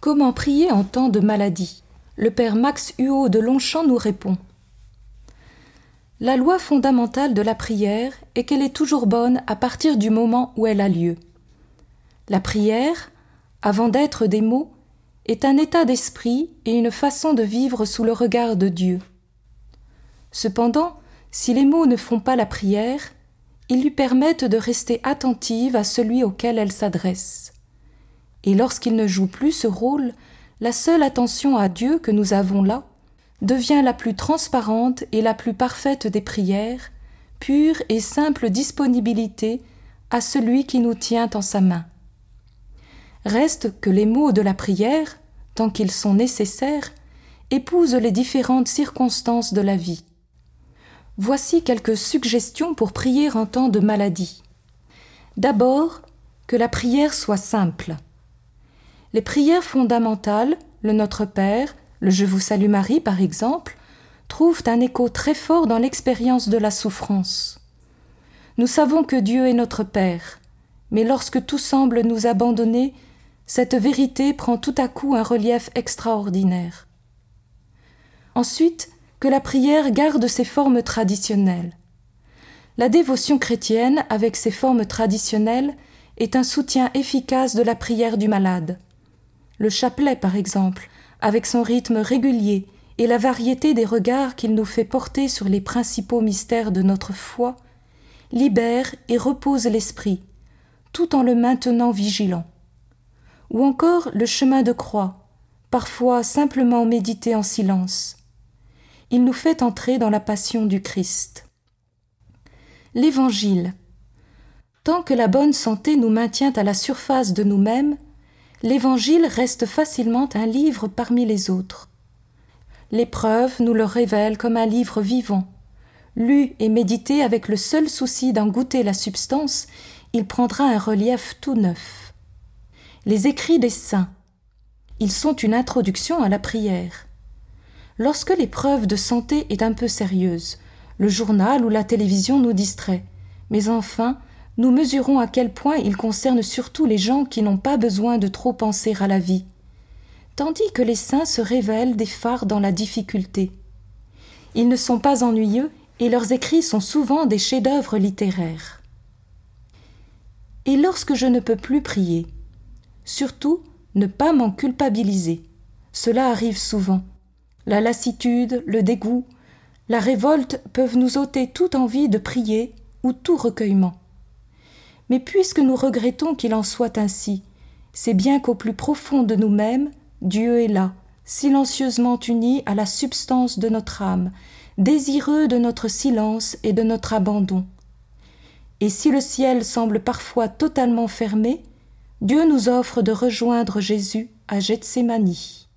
Comment prier en temps de maladie Le père Max Huot de Longchamp nous répond. La loi fondamentale de la prière est qu'elle est toujours bonne à partir du moment où elle a lieu. La prière, avant d'être des mots, est un état d'esprit et une façon de vivre sous le regard de Dieu. Cependant, si les mots ne font pas la prière, ils lui permettent de rester attentive à celui auquel elle s'adresse et lorsqu'il ne joue plus ce rôle, la seule attention à Dieu que nous avons là devient la plus transparente et la plus parfaite des prières, pure et simple disponibilité à celui qui nous tient en sa main. Reste que les mots de la prière, tant qu'ils sont nécessaires, épousent les différentes circonstances de la vie. Voici quelques suggestions pour prier en temps de maladie. D'abord, que la prière soit simple. Les prières fondamentales, le Notre Père, le Je vous salue Marie par exemple, trouvent un écho très fort dans l'expérience de la souffrance. Nous savons que Dieu est notre Père, mais lorsque tout semble nous abandonner, cette vérité prend tout à coup un relief extraordinaire. Ensuite, que la prière garde ses formes traditionnelles. La dévotion chrétienne, avec ses formes traditionnelles, est un soutien efficace de la prière du malade le chapelet par exemple, avec son rythme régulier et la variété des regards qu'il nous fait porter sur les principaux mystères de notre foi, libère et repose l'esprit, tout en le maintenant vigilant. Ou encore le chemin de croix, parfois simplement médité en silence. Il nous fait entrer dans la passion du Christ. L'Évangile. Tant que la bonne santé nous maintient à la surface de nous-mêmes, l'Évangile reste facilement un livre parmi les autres. L'épreuve nous le révèle comme un livre vivant. Lu et médité avec le seul souci d'en goûter la substance, il prendra un relief tout neuf. Les écrits des saints. Ils sont une introduction à la prière. Lorsque l'épreuve de santé est un peu sérieuse, le journal ou la télévision nous distrait, mais enfin nous mesurons à quel point il concerne surtout les gens qui n'ont pas besoin de trop penser à la vie, tandis que les saints se révèlent des phares dans la difficulté. Ils ne sont pas ennuyeux et leurs écrits sont souvent des chefs-d'œuvre littéraires. Et lorsque je ne peux plus prier, surtout ne pas m'en culpabiliser. Cela arrive souvent. La lassitude, le dégoût, la révolte peuvent nous ôter toute envie de prier ou tout recueillement. Mais puisque nous regrettons qu'il en soit ainsi, c'est bien qu'au plus profond de nous-mêmes, Dieu est là, silencieusement uni à la substance de notre âme, désireux de notre silence et de notre abandon. Et si le ciel semble parfois totalement fermé, Dieu nous offre de rejoindre Jésus à Gethsémanie.